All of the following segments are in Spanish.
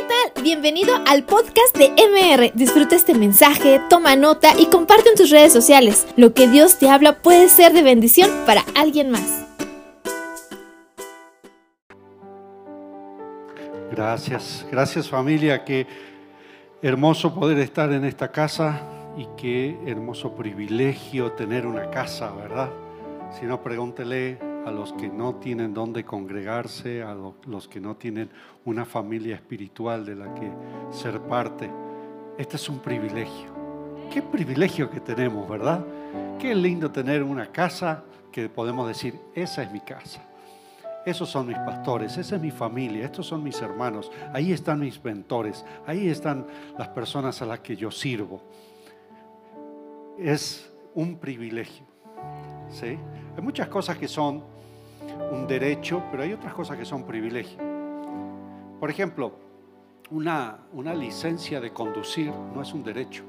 ¿qué tal? Bienvenido al podcast de MR. Disfruta este mensaje, toma nota y comparte en tus redes sociales. Lo que Dios te habla puede ser de bendición para alguien más. Gracias, gracias familia, qué hermoso poder estar en esta casa y qué hermoso privilegio tener una casa, ¿verdad? Si no, pregúntele a los que no tienen dónde congregarse, a los que no tienen una familia espiritual de la que ser parte. Este es un privilegio. Qué privilegio que tenemos, ¿verdad? Qué lindo tener una casa que podemos decir, esa es mi casa. Esos son mis pastores, esa es mi familia, estos son mis hermanos, ahí están mis mentores, ahí están las personas a las que yo sirvo. Es un privilegio. ¿sí? Hay muchas cosas que son un derecho, pero hay otras cosas que son privilegios. Por ejemplo, una, una licencia de conducir no es un derecho,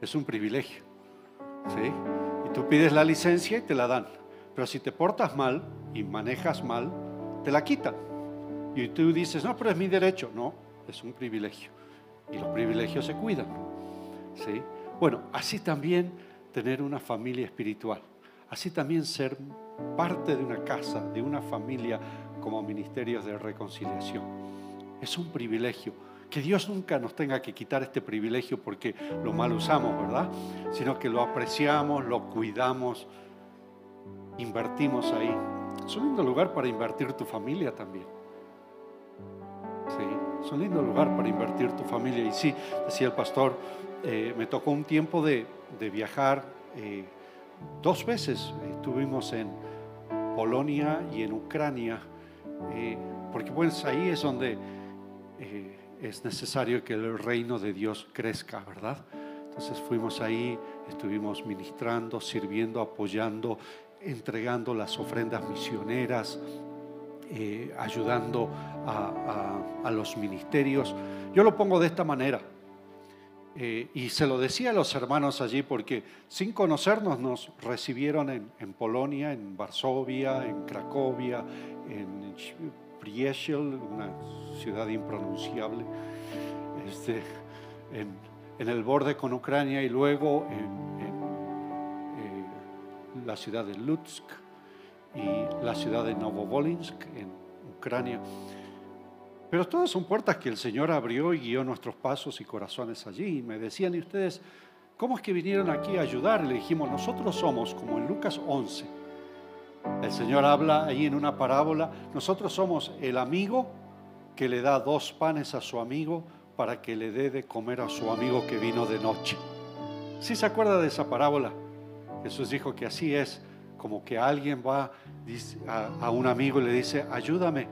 es un privilegio. ¿sí? Y tú pides la licencia y te la dan. Pero si te portas mal y manejas mal, te la quitan. Y tú dices, no, pero es mi derecho. No, es un privilegio. Y los privilegios se cuidan. ¿sí? Bueno, así también tener una familia espiritual. Así también ser parte de una casa, de una familia como ministerios de reconciliación. Es un privilegio. Que Dios nunca nos tenga que quitar este privilegio porque lo mal usamos, ¿verdad? Sino que lo apreciamos, lo cuidamos, invertimos ahí. Es un lindo lugar para invertir tu familia también. Sí, es un lindo lugar para invertir tu familia. Y sí, decía el pastor, eh, me tocó un tiempo de, viajar. Eh, dos veces estuvimos en Polonia y en Ucrania, eh, porque pues ahí es donde es necesario que el reino de Dios crezca, ¿verdad? Entonces fuimos ahí, estuvimos ministrando, sirviendo, apoyando entregando las ofrendas misioneras, eh, ayudando a, los ministerios. Yo lo pongo de esta manera. Eh, y se lo decía a los hermanos allí porque sin conocernos nos recibieron en, Polonia, en Varsovia, en Cracovia, en Priesiel, una ciudad impronunciable, este, en, el borde con Ucrania y luego en, la ciudad de Lutsk y la ciudad de Novovolinsk en Ucrania. Pero todas son puertas que el Señor abrió y guió nuestros pasos y corazones allí. Y me decían, ¿y ustedes cómo es que vinieron aquí a ayudar? Le dijimos, nosotros somos, como en Lucas 11, el Señor habla ahí en una parábola, nosotros somos el amigo que le da dos panes a su amigo para que le dé de comer a su amigo que vino de noche. ¿Sí se acuerda de esa parábola? Jesús dijo que así es, como que alguien va a, un amigo y le dice, ayúdame,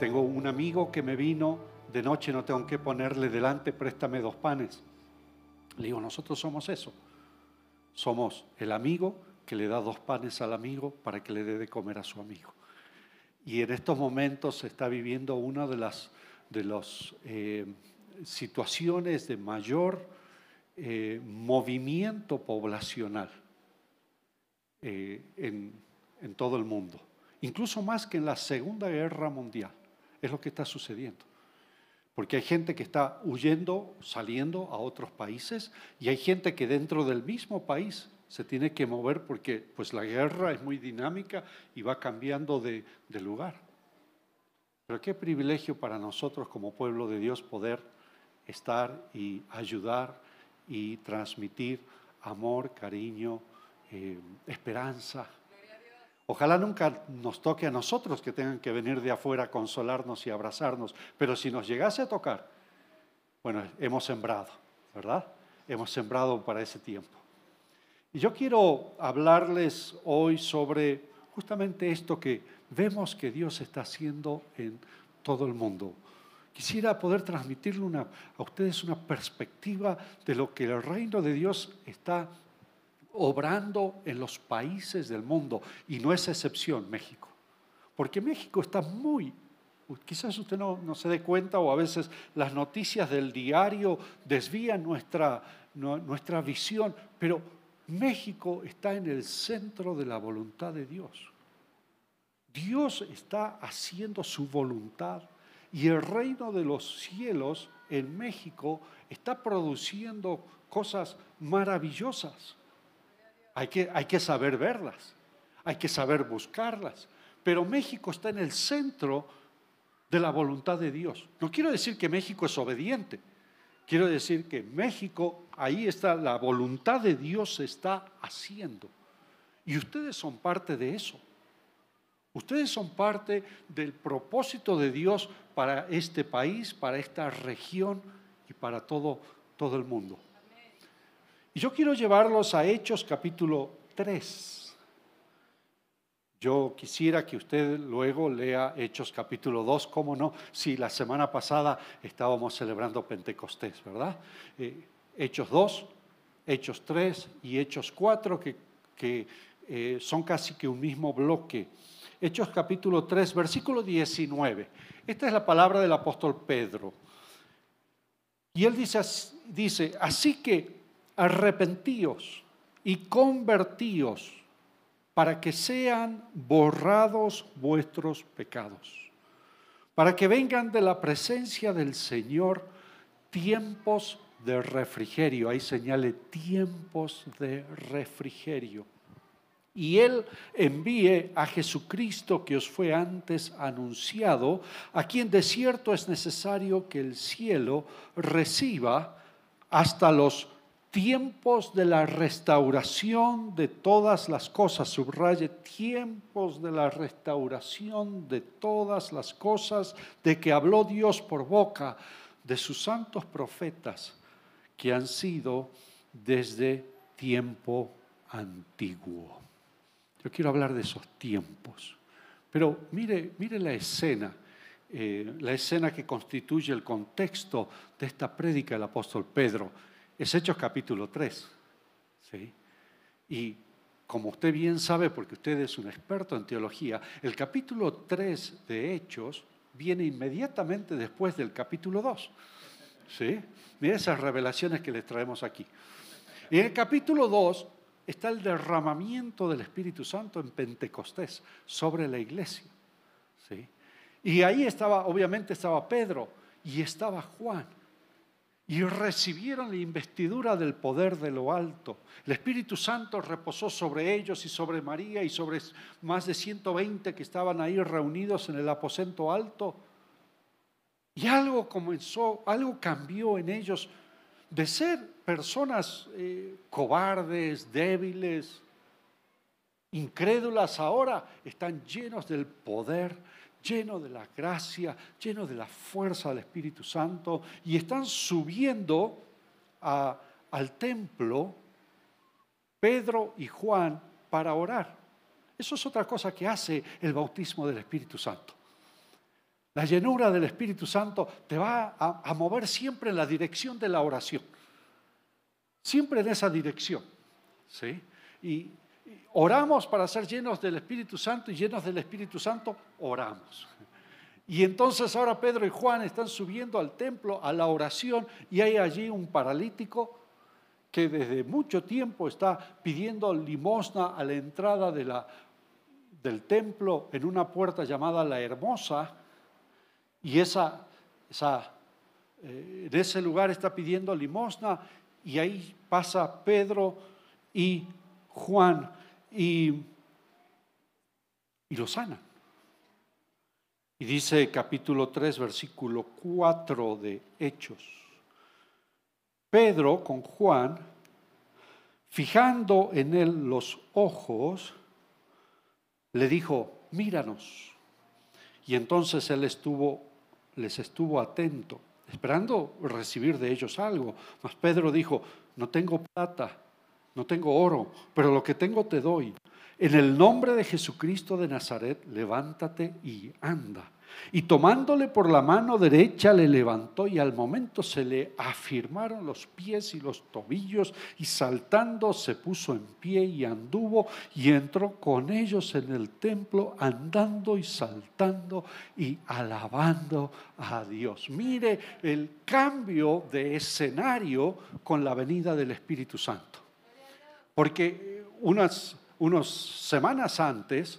tengo un amigo que me vino de noche, no tengo que ponerle delante, préstame dos panes. Le digo, nosotros somos eso. Somos el amigo que le da dos panes al amigo para que le dé de comer a su amigo. Y en estos momentos se está viviendo una de las de eh, situaciones de mayor eh, movimiento poblacional. Eh, en, en todo el mundo, incluso más que en la Segunda Guerra Mundial. Es lo que está sucediendo. Porque hay gente que está huyendo, saliendo a otros países y hay gente que dentro del mismo país se tiene que mover porque pues la guerra es muy dinámica y va cambiando de, lugar. Pero qué privilegio para nosotros como pueblo de Dios poder estar y ayudar y transmitir amor, cariño, eh, esperanza. Ojalá nunca nos toque a nosotros que tengan que venir de afuera a consolarnos y abrazarnos, pero si nos llegase a tocar, bueno, hemos sembrado, ¿verdad? Hemos sembrado para ese tiempo. Y yo quiero hablarles hoy sobre justamente esto que vemos que Dios está haciendo en todo el mundo. Quisiera poder transmitirle a ustedes una perspectiva de lo que el reino de Dios está obrando en los países del mundo y no es excepción México. Porque México está muy, quizás usted no, se dé cuenta o a veces las noticias del diario desvían nuestra, nuestra visión, pero México está en el centro de la voluntad de Dios. Dios está haciendo su voluntad y el reino de los cielos en México está produciendo cosas maravillosas. Hay que, saber verlas, hay que saber buscarlas. Pero México está en el centro de la voluntad de Dios. No quiero decir que México es obediente, quiero decir que México, ahí está, la voluntad de Dios se está haciendo. Y ustedes son parte de eso. Ustedes son parte del propósito de Dios para este país, para esta región y para todo, todo el mundo. Y yo quiero llevarlos a Hechos capítulo 3. Yo quisiera que usted luego lea Hechos capítulo 2, cómo no, si la semana pasada estábamos celebrando Pentecostés, ¿verdad? Eh, Hechos 2, Hechos 3 y Hechos 4, que, que eh, son casi que un mismo bloque. Hechos capítulo 3, versículo 19. Esta es la palabra del apóstol Pedro. Y él dice, dice así que arrepentíos y convertíos para que sean borrados vuestros pecados, para que vengan de la presencia del Señor tiempos de refrigerio. Ahí señale tiempos de refrigerio y Él envíe a Jesucristo que os fue antes anunciado, a quien de cierto es necesario que el cielo reciba hasta los tiempos de la restauración de todas las cosas, subraye, tiempos de la restauración de todas las cosas de que habló Dios por boca de sus santos profetas que han sido desde tiempo antiguo. Yo quiero hablar de esos tiempos. Pero mire, mire la escena, eh, la escena que constituye el contexto de esta prédica del apóstol Pedro. Es Hechos capítulo 3. ¿sí? Y como usted bien sabe, porque usted es un experto en teología, el capítulo 3 de Hechos viene inmediatamente después del capítulo 2. ¿Sí? Mira esas revelaciones que les traemos aquí. Y en el capítulo 2 está el derramamiento del Espíritu Santo en Pentecostés sobre la iglesia. ¿sí? Y ahí estaba, obviamente estaba Pedro y estaba Juan. Y recibieron la investidura del poder de lo alto. El Espíritu Santo reposó sobre ellos y sobre María y sobre más de 120 que estaban ahí reunidos en el aposento alto. Y algo comenzó, algo cambió en ellos de ser personas eh, cobardes, débiles, incrédulas ahora, están llenos del poder, llenos de la gracia, llenos de la fuerza del Espíritu Santo y están subiendo al templo Pedro y Juan para orar. Eso es otra cosa que hace el bautismo del Espíritu Santo. La llenura del Espíritu Santo te va a mover siempre en la dirección de la oración. Siempre en esa dirección. ¿sí? Y oramos para ser llenos del Espíritu Santo y llenos del Espíritu Santo, oramos. Y entonces ahora Pedro y Juan están subiendo al templo a la oración y hay allí un paralítico que desde mucho tiempo está pidiendo limosna a la entrada de la, del templo en una puerta llamada la Hermosa y esa, esa, eh, en ese lugar está pidiendo limosna y ahí pasa Pedro y Juan y, lo sanan. Y dice capítulo 3, versículo 4 de Hechos. Pedro con Juan, fijando en él los ojos, le dijo, míranos. Y entonces él estuvo, les estuvo atento esperando recibir de ellos algo. Mas Pedro dijo, no tengo plata, no tengo oro, pero lo que tengo te doy. En el nombre de Jesucristo de Nazaret, levántate y anda. Y tomándole por la mano derecha le levantó y al momento se le afirmaron los pies y los tobillos y saltando se puso en pie y anduvo y entró con ellos en el templo andando y saltando y alabando a Dios. Mire el cambio de escenario con la venida del Espíritu Santo. Porque unas, semanas antes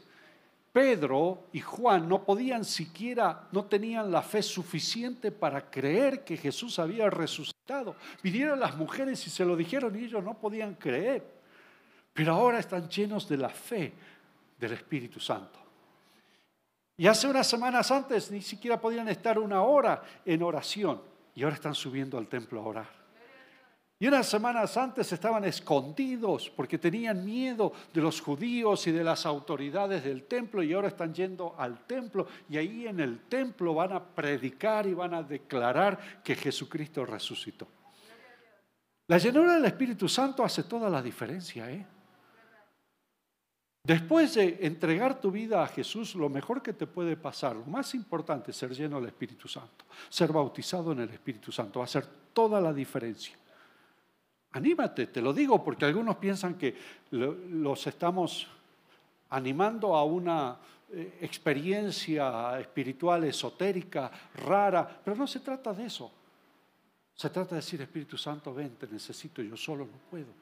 Pedro y Juan no podían siquiera, no tenían la fe suficiente para creer que Jesús había resucitado. Vinieron las mujeres y se lo dijeron y ellos no podían creer. Pero ahora están llenos de la fe del Espíritu Santo. Y hace unas semanas antes ni siquiera podían estar una hora en oración y ahora están subiendo al templo a orar. Y unas semanas antes estaban escondidos porque tenían miedo de los judíos y de las autoridades del templo y ahora están yendo al templo y ahí en el templo van a predicar y van a declarar que Jesucristo resucitó. La llenura del Espíritu Santo hace toda la diferencia. ¿eh? Después de entregar tu vida a Jesús, lo mejor que te puede pasar, lo más importante es ser lleno del Espíritu Santo, ser bautizado en el Espíritu Santo, va a hacer toda la diferencia. Anímate, te lo digo porque algunos piensan que los estamos animando a una eh, experiencia espiritual esotérica, rara, pero no se trata de eso. Se trata de decir, Espíritu Santo, ven, te necesito, yo solo no puedo.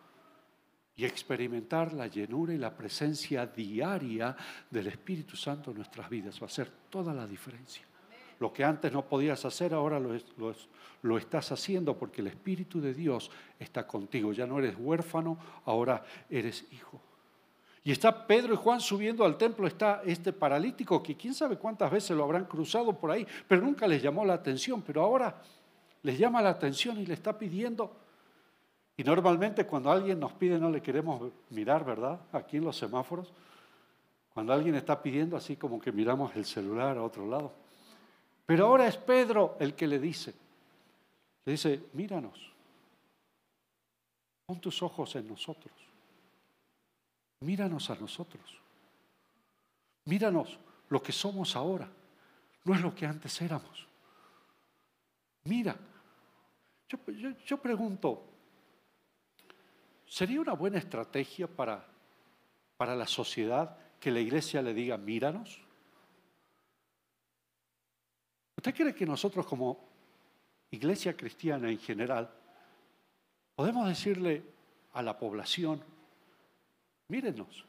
Y experimentar la llenura y la presencia diaria del Espíritu Santo en nuestras vidas va a hacer toda la diferencia. Lo que antes no podías hacer, ahora lo, estás haciendo porque el Espíritu de Dios está contigo. Ya no eres huérfano, ahora eres hijo. Y está Pedro y Juan subiendo al templo, está este paralítico que quién sabe cuántas veces lo habrán cruzado por ahí, pero nunca les llamó la atención, pero ahora les llama la atención y le está pidiendo. Y normalmente cuando alguien nos pide no le queremos mirar, ¿verdad? Aquí en los semáforos. Cuando alguien está pidiendo así como que miramos el celular a otro lado. Pero ahora es Pedro el que le dice, le dice, míranos, pon tus ojos en nosotros, míranos a nosotros, míranos lo que somos ahora, no es lo que antes éramos. Mira, yo, yo pregunto, ¿sería una buena estrategia para, para la sociedad que la iglesia le diga, míranos? ¿Usted cree que nosotros como iglesia cristiana en general podemos decirle a la población, mírenos,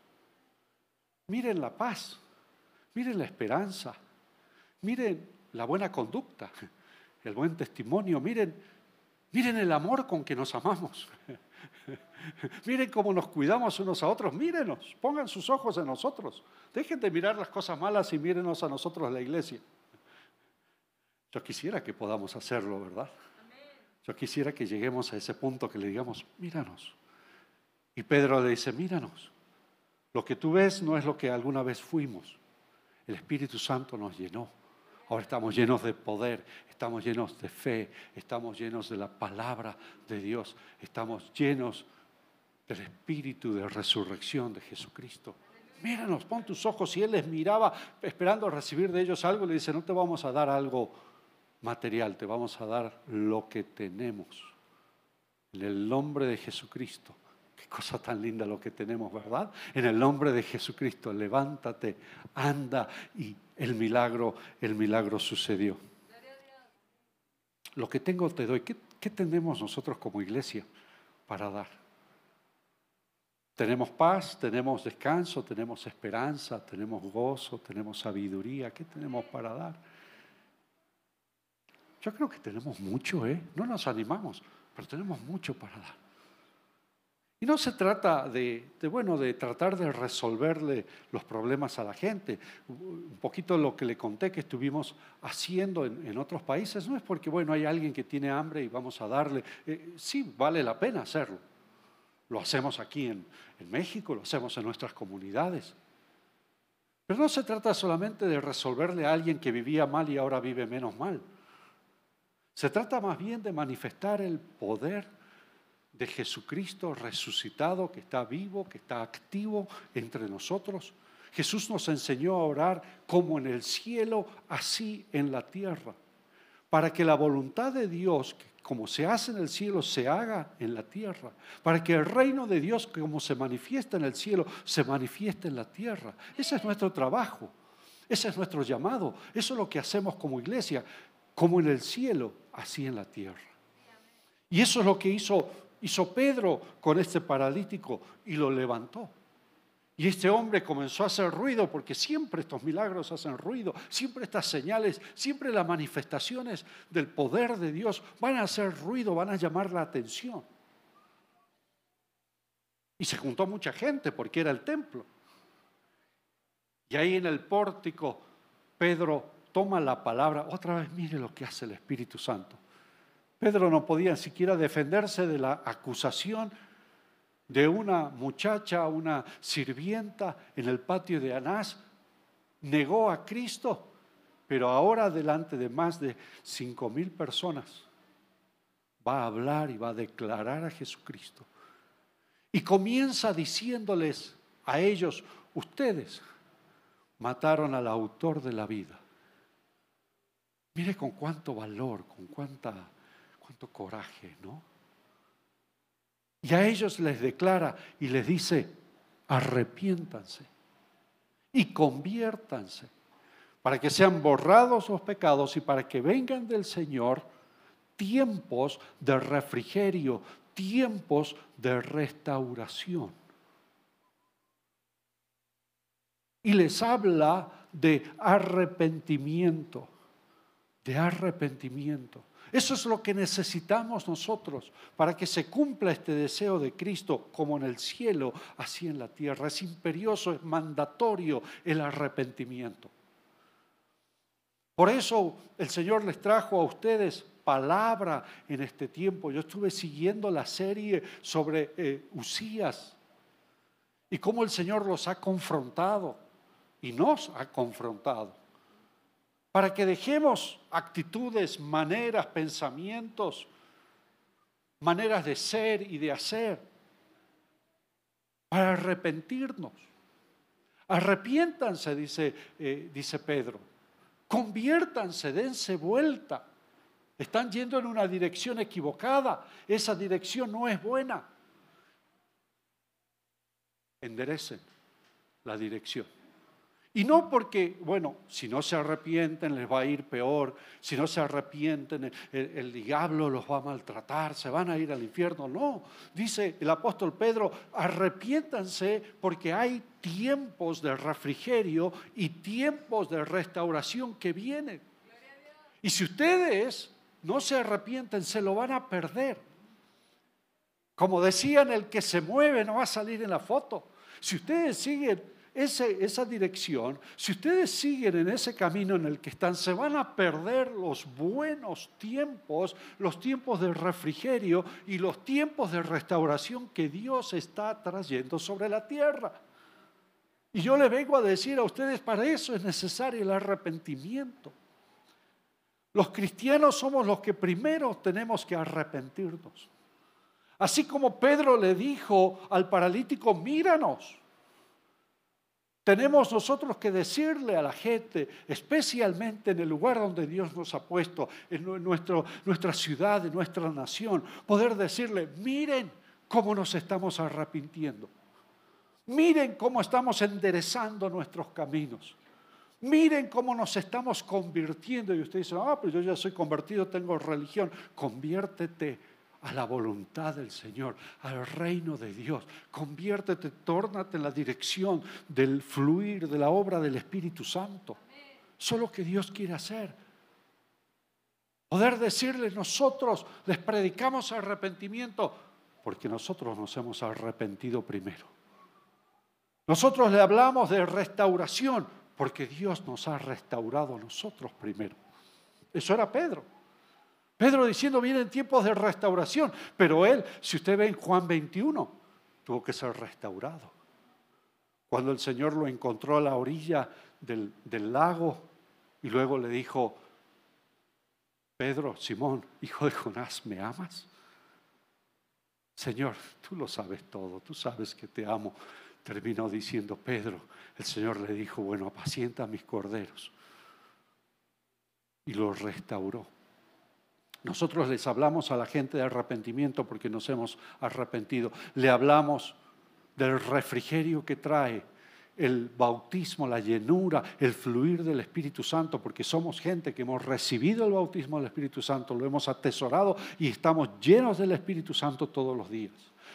miren la paz, miren la esperanza, miren la buena conducta, el buen testimonio, miren, miren el amor con que nos amamos. Miren cómo nos cuidamos unos a otros, mírenos, pongan sus ojos en nosotros. Dejen de mirar las cosas malas y mírenos a nosotros la iglesia. Yo quisiera que podamos hacerlo, ¿verdad? Yo quisiera que lleguemos a ese punto que le digamos, míranos. Y Pedro le dice, míranos. Lo que tú ves no es lo que alguna vez fuimos. El Espíritu Santo nos llenó. Ahora estamos llenos de poder, estamos llenos de fe, estamos llenos de la palabra de Dios, estamos llenos del Espíritu de resurrección de Jesucristo. Míranos, pon tus ojos. Y él les miraba esperando recibir de ellos algo, le dice, no te vamos a dar algo material, te vamos a dar lo que tenemos. En el nombre de Jesucristo. Qué cosa tan linda lo que tenemos, ¿verdad? En el nombre de Jesucristo, levántate, anda y el milagro, el milagro sucedió. Lo que tengo te doy. ¿Qué, qué tenemos nosotros como iglesia para dar? Tenemos paz, tenemos descanso, tenemos esperanza, tenemos gozo, tenemos sabiduría. ¿Qué tenemos para dar? Yo creo que tenemos mucho, ¿eh? No nos animamos, pero tenemos mucho para dar. Y no se trata de, bueno, de tratar de resolverle los problemas a la gente. Un poquito lo que le conté que estuvimos haciendo en, otros países, no es porque, bueno, hay alguien que tiene hambre y vamos a darle. Eh, sí, vale la pena hacerlo. Lo hacemos aquí en, en México, lo hacemos en nuestras comunidades. Pero no se trata solamente de resolverle a alguien que vivía mal y ahora vive menos mal. Se trata más bien de manifestar el poder de Jesucristo resucitado, que está vivo, que está activo entre nosotros. Jesús nos enseñó a orar como en el cielo, así en la tierra, para que la voluntad de Dios, como se hace en el cielo, se haga en la tierra, para que el reino de Dios, como se manifiesta en el cielo, se manifieste en la tierra. Ese es nuestro trabajo, ese es nuestro llamado, eso es lo que hacemos como iglesia, como en el cielo, así en la tierra. Y eso es lo que hizo, hizo Pedro con este paralítico y lo levantó. Y este hombre comenzó a hacer ruido porque siempre estos milagros hacen ruido, siempre estas señales, siempre las manifestaciones del poder de Dios van a hacer ruido, van a llamar la atención. Y se juntó mucha gente porque era el templo. Y ahí en el pórtico Pedro toma la palabra, otra vez mire lo que hace el Espíritu Santo. Pedro no podía siquiera defenderse de la acusación de una muchacha, una sirvienta en el patio de Anás, negó a Cristo, pero ahora delante de más de cinco mil personas va a hablar y va a declarar a Jesucristo. Y comienza diciéndoles a ellos, ustedes mataron al autor de la vida. Mire con cuánto valor, con cuánta, cuánto coraje, ¿no? Y a ellos les declara y les dice, arrepiéntanse y conviértanse para que sean borrados los pecados y para que vengan del Señor tiempos de refrigerio, tiempos de restauración. Y les habla de arrepentimiento, de arrepentimiento. Eso es lo que necesitamos nosotros para que se cumpla este deseo de Cristo como en el cielo, así en la tierra. Es imperioso, es mandatorio el arrepentimiento. Por eso el Señor les trajo a ustedes palabra en este tiempo. Yo estuve siguiendo la serie sobre eh, Usías y cómo el Señor los ha confrontado y nos ha confrontado para que dejemos actitudes, maneras, pensamientos, maneras de ser y de hacer, para arrepentirnos. Arrepiéntanse, dice, eh, dice Pedro. Conviértanse, dense vuelta. Están yendo en una dirección equivocada. Esa dirección no es buena. Enderecen la dirección. Y no porque, bueno, si no se arrepienten les va a ir peor, si no se arrepienten el, diablo los va a maltratar, se van a ir al infierno. No, dice el apóstol Pedro, arrepiéntanse porque hay tiempos de refrigerio y tiempos de restauración que vienen. Y si ustedes no se arrepienten, se lo van a perder. Como decían, el que se mueve no va a salir en la foto. Si ustedes siguen esa dirección, si ustedes siguen en ese camino en el que están, se van a perder los buenos tiempos, los tiempos de refrigerio y los tiempos de restauración que Dios está trayendo sobre la tierra. Y yo le vengo a decir a ustedes, para eso es necesario el arrepentimiento. Los cristianos somos los que primero tenemos que arrepentirnos. Así como Pedro le dijo al paralítico, míranos. Tenemos nosotros que decirle a la gente, especialmente en el lugar donde Dios nos ha puesto, en nuestro, nuestra ciudad, en nuestra nación, poder decirle, miren cómo nos estamos arrepintiendo. Miren cómo estamos enderezando nuestros caminos. Miren cómo nos estamos convirtiendo. Y usted dice, ah, pues yo ya soy convertido, tengo religión. Conviértete a la voluntad del Señor, al reino de Dios. Conviértete, tórnate en la dirección del fluir de la obra del Espíritu Santo. Eso es lo que Dios quiere hacer. Poder decirles nosotros, les predicamos arrepentimiento, porque nosotros nos hemos arrepentido primero. Nosotros le hablamos de restauración, porque Dios nos ha restaurado a nosotros primero. Eso era Pedro. Pedro diciendo, vienen tiempos de restauración, pero él, si usted ve en Juan 21, tuvo que ser restaurado. Cuando el Señor lo encontró a la orilla del, del lago y luego le dijo, Pedro, Simón, hijo de Jonás, ¿me amas? Señor, tú lo sabes todo, tú sabes que te amo. Terminó diciendo Pedro, el Señor le dijo, bueno, apacienta mis corderos. Y lo restauró. Nosotros les hablamos a la gente de arrepentimiento porque nos hemos arrepentido. Le hablamos del refrigerio que trae el bautismo, la llenura, el fluir del Espíritu Santo, porque somos gente que hemos recibido el bautismo del Espíritu Santo, lo hemos atesorado y estamos llenos del Espíritu Santo todos los días.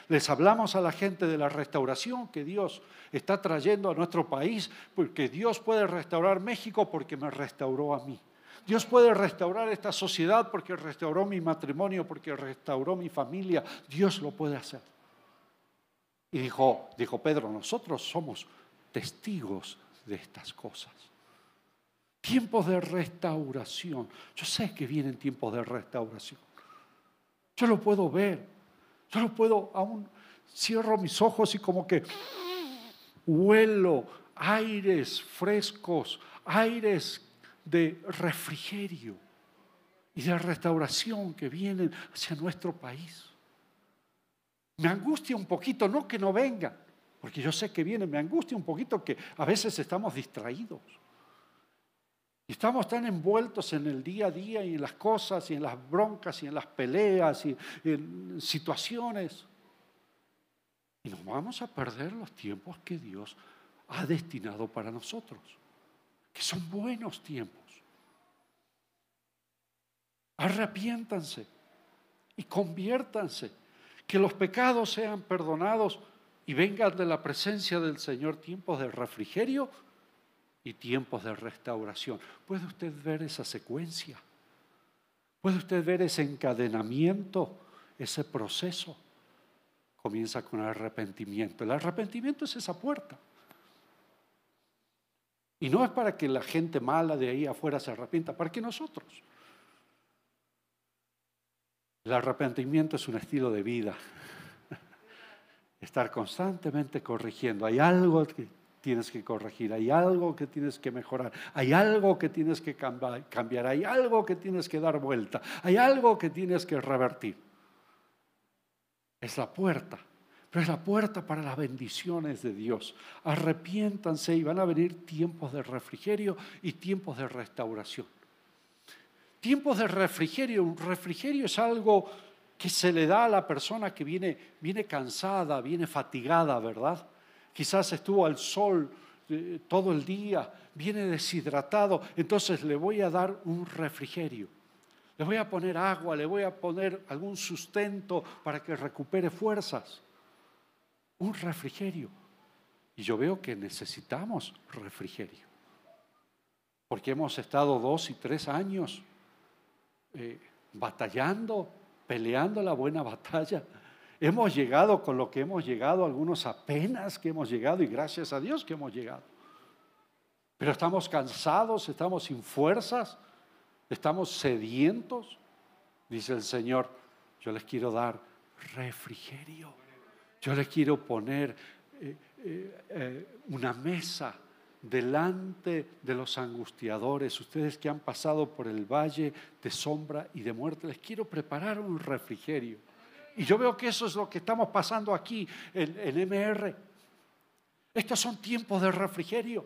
Les hablamos a la gente de la restauración que Dios está trayendo a nuestro país, porque Dios puede restaurar México porque me restauró a mí. Dios puede restaurar esta sociedad porque restauró mi matrimonio, porque restauró mi familia. Dios lo puede hacer. Y dijo, dijo Pedro, nosotros somos testigos de estas cosas. Tiempos de restauración. Yo sé que vienen tiempos de restauración. Yo lo puedo ver. Yo lo puedo, aún cierro mis ojos y como que huelo aires frescos, aires de refrigerio y de restauración que vienen hacia nuestro país. Me angustia un poquito, no que no venga, porque yo sé que viene, me angustia un poquito que a veces estamos distraídos. Y estamos tan envueltos en el día a día y en las cosas y en las broncas y en las peleas y en situaciones. Y nos vamos a perder los tiempos que Dios ha destinado para nosotros que son buenos tiempos. Arrepiéntanse y conviértanse, que los pecados sean perdonados y vengan de la presencia del Señor tiempos de refrigerio y tiempos de restauración. ¿Puede usted ver esa secuencia? ¿Puede usted ver ese encadenamiento, ese proceso? Comienza con arrepentimiento. El arrepentimiento es esa puerta. Y no es para que la gente mala de ahí afuera se arrepienta, para que nosotros. El arrepentimiento es un estilo de vida. Estar constantemente corrigiendo. Hay algo que tienes que corregir, hay algo que tienes que mejorar, hay algo que tienes que cambiar, hay algo que tienes que dar vuelta, hay algo que tienes que revertir. Es la puerta pero es la puerta para las bendiciones de Dios. Arrepiéntanse y van a venir tiempos de refrigerio y tiempos de restauración. Tiempos de refrigerio. Un refrigerio es algo que se le da a la persona que viene, viene cansada, viene fatigada, ¿verdad? Quizás estuvo al sol eh, todo el día, viene deshidratado, entonces le voy a dar un refrigerio. Le voy a poner agua, le voy a poner algún sustento para que recupere fuerzas un refrigerio. Y yo veo que necesitamos refrigerio. Porque hemos estado dos y tres años eh, batallando, peleando la buena batalla. Hemos llegado con lo que hemos llegado, algunos apenas que hemos llegado y gracias a Dios que hemos llegado. Pero estamos cansados, estamos sin fuerzas, estamos sedientos. Dice el Señor, yo les quiero dar refrigerio. Yo le quiero poner eh, eh, eh, una mesa delante de los angustiadores, ustedes que han pasado por el valle de sombra y de muerte, les quiero preparar un refrigerio. Y yo veo que eso es lo que estamos pasando aquí en, en MR. Estos son tiempos de refrigerio.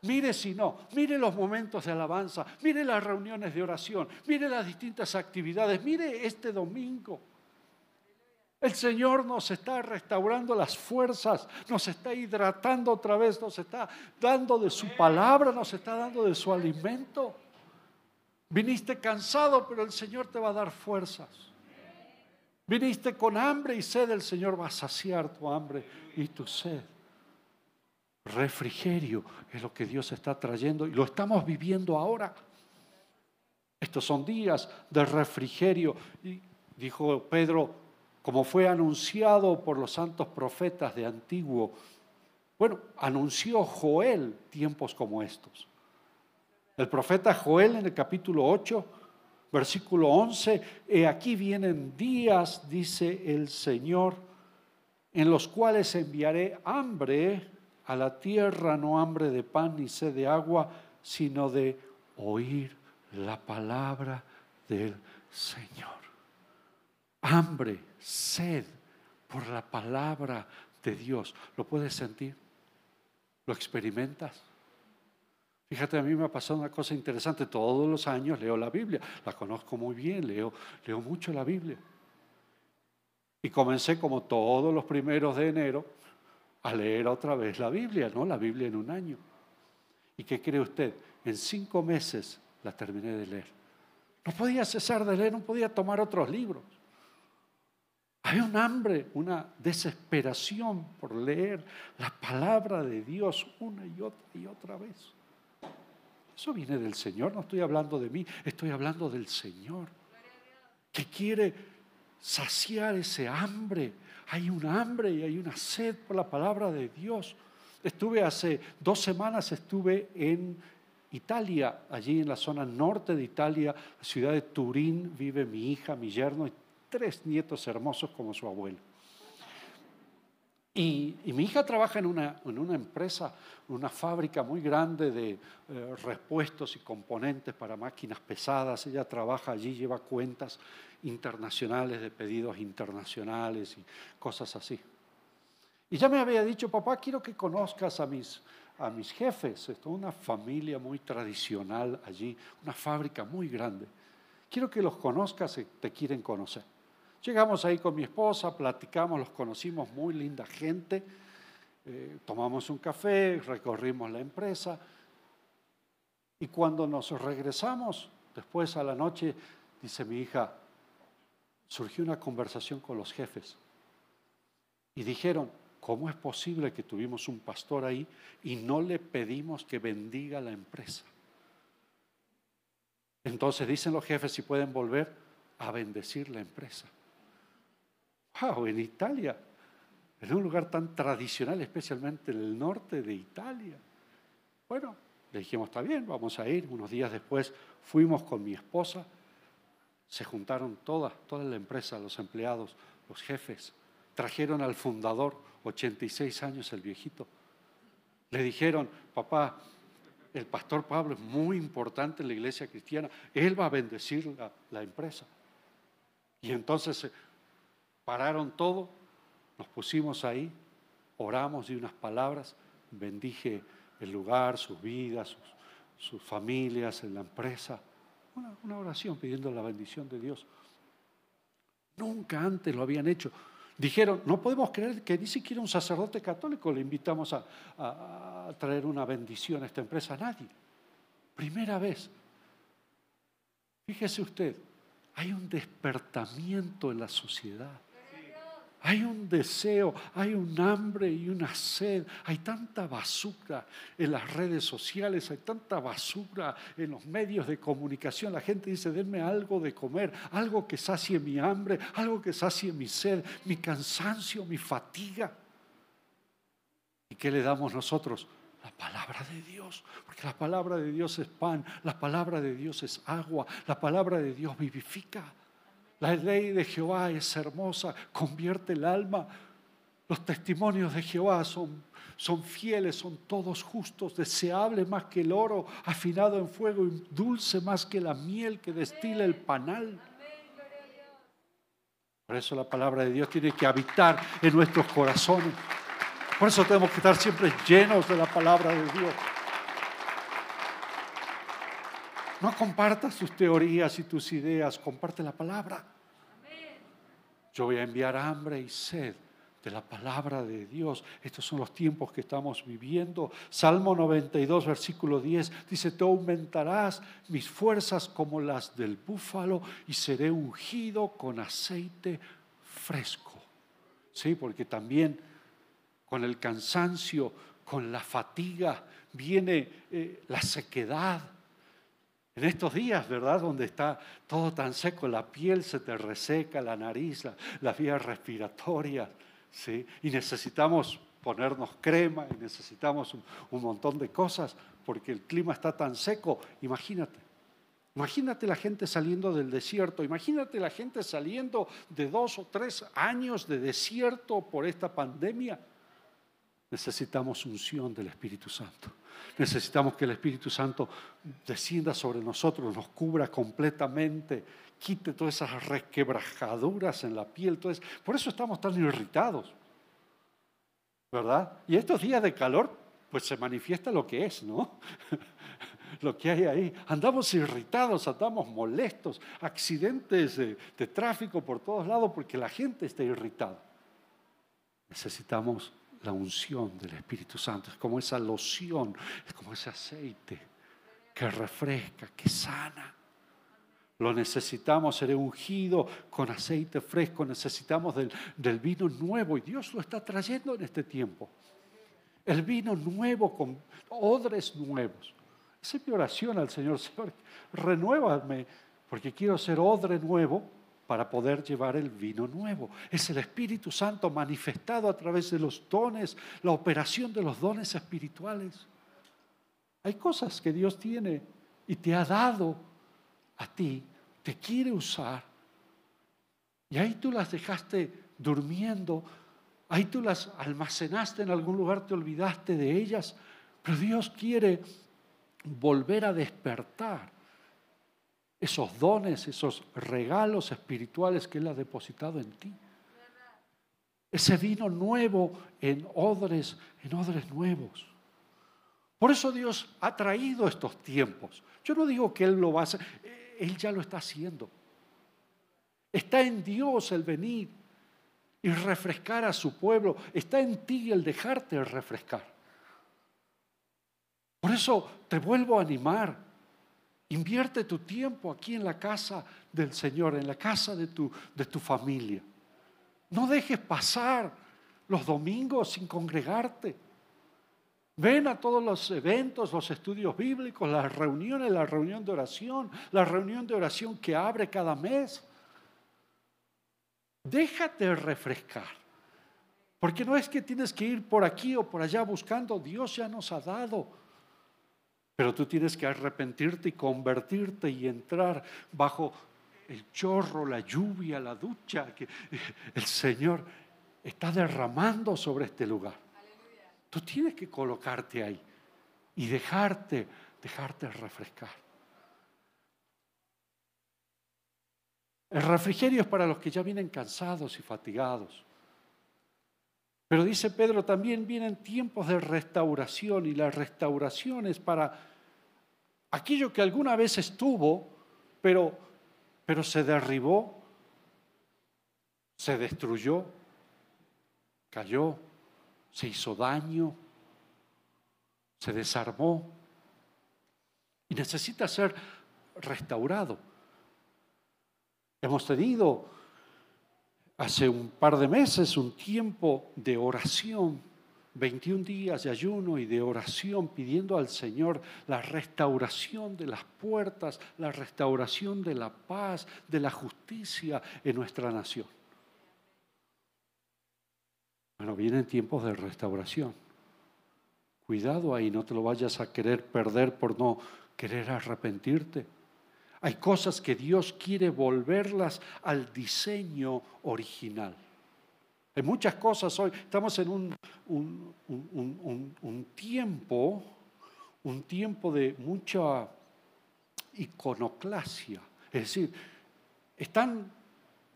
Mire si no, mire los momentos de alabanza, mire las reuniones de oración, mire las distintas actividades, mire este domingo. El Señor nos está restaurando las fuerzas, nos está hidratando otra vez, nos está dando de su palabra, nos está dando de su alimento. Viniste cansado, pero el Señor te va a dar fuerzas. Viniste con hambre y sed, el Señor va a saciar tu hambre y tu sed. Refrigerio es lo que Dios está trayendo y lo estamos viviendo ahora. Estos son días de refrigerio. Y dijo Pedro, como fue anunciado por los santos profetas de antiguo. Bueno, anunció Joel tiempos como estos. El profeta Joel en el capítulo 8, versículo 11, he aquí vienen días, dice el Señor, en los cuales enviaré hambre a la tierra, no hambre de pan ni sed de agua, sino de oír la palabra del Señor hambre, sed por la palabra de Dios. ¿Lo puedes sentir? ¿Lo experimentas? Fíjate, a mí me ha pasado una cosa interesante. Todos los años leo la Biblia. La conozco muy bien, leo, leo mucho la Biblia. Y comencé como todos los primeros de enero a leer otra vez la Biblia, ¿no? La Biblia en un año. ¿Y qué cree usted? En cinco meses la terminé de leer. No podía cesar de leer, no podía tomar otros libros. Hay un hambre, una desesperación por leer la palabra de Dios una y otra y otra vez. Eso viene del Señor, no estoy hablando de mí, estoy hablando del Señor, que quiere saciar ese hambre. Hay un hambre y hay una sed por la palabra de Dios. Estuve hace dos semanas, estuve en Italia, allí en la zona norte de Italia, la ciudad de Turín, vive mi hija, mi yerno tres nietos hermosos como su abuelo. Y, mi hija trabaja en una, en una empresa, una fábrica muy grande de eh, repuestos y componentes para máquinas pesadas. Ella trabaja allí, lleva cuentas internacionales de pedidos internacionales y cosas así. Y ya me había dicho, papá, quiero que conozcas a mis, a mis jefes. Es una familia muy tradicional allí, una fábrica muy grande. Quiero que los conozcas y te quieren conocer. Llegamos ahí con mi esposa, platicamos, los conocimos, muy linda gente. Eh, tomamos un café, recorrimos la empresa. Y cuando nos regresamos, después a la noche, dice mi hija, surgió una conversación con los jefes. Y dijeron, ¿Cómo es posible que tuvimos un pastor ahí y no le pedimos que bendiga la empresa? Entonces dicen los jefes si pueden volver a bendecir la empresa. Wow, en Italia, en un lugar tan tradicional, especialmente en el norte de Italia. Bueno, le dijimos, está bien, vamos a ir. Unos días después fuimos con mi esposa, se juntaron toda, toda la empresa, los empleados, los jefes, trajeron al fundador, 86 años el viejito. Le dijeron, papá, el pastor Pablo es muy importante en la iglesia cristiana, él va a bendecir la, la empresa. Y entonces eh, pararon todo, nos pusimos ahí, oramos y unas palabras, bendije el lugar, sus vidas, sus, familias, en la empresa. Una, oración pidiendo la bendición de Dios. Nunca antes lo habían hecho dijeron, no podemos creer que ni siquiera un sacerdote católico le invitamos a, traer una bendición a esta empresa, a nadie. Primera vez. Fíjese usted, hay un despertamiento en la sociedad. Hay un deseo, hay un hambre y una sed. Hay tanta basura en las redes sociales, hay tanta basura en los medios de comunicación. La gente dice, denme algo de comer, algo que sacie mi hambre, algo que sacie mi sed, mi cansancio, mi fatiga. ¿Y qué le damos nosotros? La palabra de Dios, porque la palabra de Dios es pan, la palabra de Dios es agua, la palabra de Dios vivifica. La ley de Jehová es hermosa, convierte el alma. Los testimonios de Jehová son, son fieles, son todos justos, deseables más que el oro, afinado en fuego y dulce más que la miel que destila el panal. Por eso la palabra de Dios tiene que habitar en nuestros corazones. Por eso tenemos que estar siempre llenos de la palabra de Dios. No compartas tus teorías y tus ideas, comparte la palabra. Yo voy a enviar hambre y sed de la palabra de Dios. Estos son los tiempos que estamos viviendo. Salmo 92, versículo 10 dice, te aumentarás mis fuerzas como las del búfalo y seré ungido con aceite fresco. Sí, porque también con el cansancio, con la fatiga, viene eh, la sequedad en estos días, ¿verdad? Donde está todo tan seco, la piel se te reseca, la nariz, la, las vías respiratorias, ¿sí? Y necesitamos ponernos crema y necesitamos un montón de cosas porque el clima está tan seco. Imagínate, imagínate la gente saliendo del desierto, imagínate la gente saliendo de dos o tres años de desierto por esta pandemia. Necesitamos unción del Espíritu Santo. Necesitamos que el Espíritu Santo descienda sobre nosotros, nos cubra completamente, quite todas esas resquebrajaduras en la piel. por eso estamos tan irritados, ¿verdad? Y estos días de calor, pues se manifiesta lo que es, ¿no? lo que hay ahí. Andamos irritados, andamos molestos, accidentes de, de tráfico por todos lados porque la gente está irritada. Necesitamos la unción del Espíritu Santo, es como esa loción, es como ese aceite que refresca, que sana. Lo necesitamos, ser ungido con aceite fresco, necesitamos del, del vino nuevo y Dios lo está trayendo en este tiempo. El vino nuevo con odres nuevos. Esa es mi oración al Señor, Señor, renuévame, porque quiero ser odre nuevo para poder llevar el vino nuevo. Es el Espíritu Santo manifestado a través de los dones, la operación de los dones espirituales. Hay cosas que Dios tiene y te ha dado a ti, te quiere usar. Y ahí tú las dejaste durmiendo, ahí tú las almacenaste en algún lugar, te olvidaste de ellas, pero Dios quiere volver a despertar esos dones, esos regalos espirituales que Él ha depositado en ti. Ese vino nuevo en odres, en odres nuevos. Por eso Dios ha traído estos tiempos. Yo no digo que Él lo va a hacer, Él ya lo está haciendo. Está en Dios el venir y refrescar a su pueblo. Está en ti el dejarte refrescar. Por eso te vuelvo a animar. Invierte tu tiempo aquí en la casa del Señor, en la casa de tu, de tu familia. No dejes pasar los domingos sin congregarte. Ven a todos los eventos, los estudios bíblicos, las reuniones, la reunión de oración, la reunión de oración que abre cada mes. Déjate refrescar. Porque no es que tienes que ir por aquí o por allá buscando, Dios ya nos ha dado. Pero tú tienes que arrepentirte y convertirte y entrar bajo el chorro, la lluvia, la ducha que el Señor está derramando sobre este lugar. Tú tienes que colocarte ahí y dejarte, dejarte refrescar. El refrigerio es para los que ya vienen cansados y fatigados. Pero dice Pedro, también vienen tiempos de restauración y la restauración es para aquello que alguna vez estuvo, pero, pero se derribó, se destruyó, cayó, se hizo daño, se desarmó y necesita ser restaurado. Hemos tenido hace un par de meses un tiempo de oración, 21 días de ayuno y de oración pidiendo al Señor la restauración de las puertas, la restauración de la paz, de la justicia en nuestra nación. Bueno, vienen tiempos de restauración. Cuidado ahí, no te lo vayas a querer perder por no querer arrepentirte. Hay cosas que Dios quiere volverlas al diseño original. Hay muchas cosas hoy. Estamos en un, un, tiempo, un tiempo de mucha iconoclasia. Es decir, están,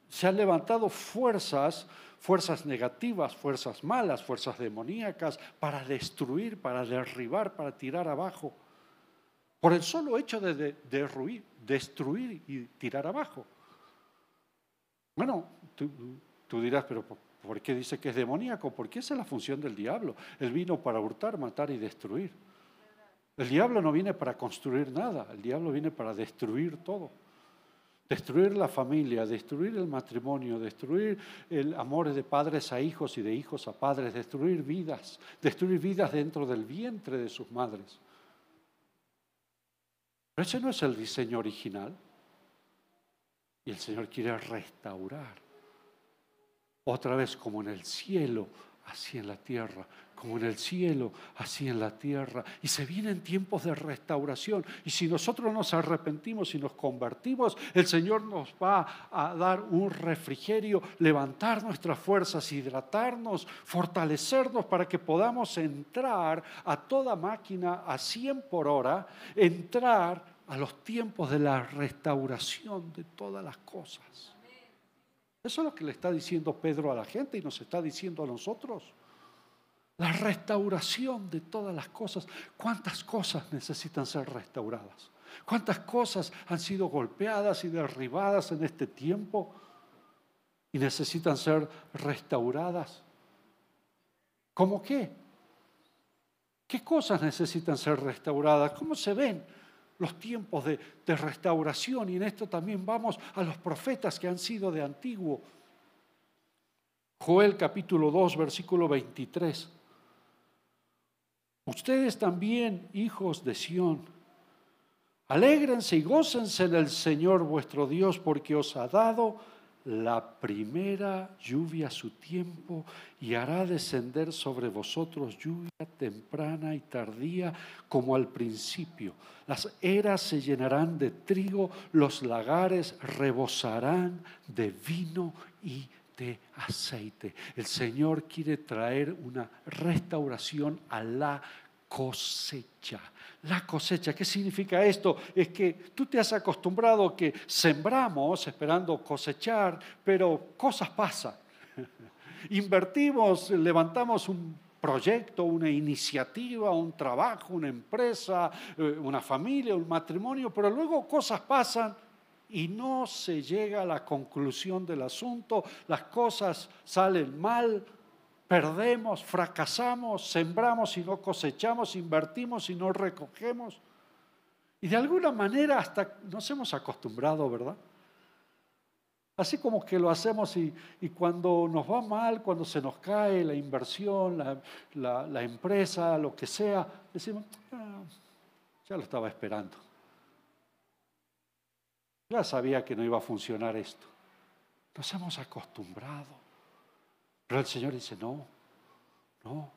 se han levantado fuerzas fuerzas negativas, fuerzas malas, fuerzas demoníacas, para destruir, para derribar, para tirar abajo. Por el solo hecho de, derruir, destruir y tirar abajo. Bueno, tú, dirás, pero ¿por qué dice que es demoníaco? Porque esa es la función del diablo. Él vino para hurtar, matar y destruir. El diablo no viene para construir nada, el diablo viene para destruir todo. Destruir la familia, destruir el matrimonio, destruir el amor de padres a hijos y de hijos a padres, destruir vidas, destruir vidas dentro del vientre de sus madres. Pero ese no es el diseño original. Y el Señor quiere restaurar. Otra vez como en el cielo, así en la tierra, como en el cielo, así en la tierra. Y se vienen tiempos de restauración. Y si nosotros nos arrepentimos y nos convertimos, el Señor nos va a dar un refrigerio, levantar nuestras fuerzas, hidratarnos, fortalecernos para que podamos entrar a toda máquina a 100 por hora, entrar a los tiempos de la restauración de todas las cosas. Eso es lo que le está diciendo Pedro a la gente y nos está diciendo a nosotros. La restauración de todas las cosas. ¿Cuántas cosas necesitan ser restauradas? ¿Cuántas cosas han sido golpeadas y derribadas en este tiempo y necesitan ser restauradas? ¿Cómo qué? ¿Qué cosas necesitan ser restauradas? ¿Cómo se ven? Los tiempos de, restauración y en esto también vamos a los profetas que han sido de antiguo. Joel capítulo 2, versículo 23. Ustedes también, hijos de Sión, alégrense y gócense en el Señor vuestro Dios, porque os ha dado la primera lluvia a su tiempo y hará descender sobre vosotros lluvia temprana y tardía como al principio. Las eras se llenarán de trigo, los lagares rebosarán de vino y de aceite. El Señor quiere traer una restauración a la cosecha. La cosecha, ¿qué significa esto? Es que tú te has acostumbrado que sembramos esperando cosechar, pero cosas pasan. Invertimos, levantamos un proyecto, una iniciativa, un trabajo, una empresa, eh, una familia, un matrimonio, pero luego cosas pasan y no se llega a la conclusión del asunto, las cosas salen mal, perdemos, fracasamos, sembramos y no cosechamos, invertimos y no recogemos. Y de alguna manera hasta nos hemos acostumbrado, ¿verdad? Así como que lo hacemos y, cuando nos va mal, cuando se nos cae la inversión, la, empresa, lo que sea, decimos, ah, ya lo estaba esperando. Ya sabía que no iba a funcionar esto. Nos hemos acostumbrado. Pero el Señor dice, no, no,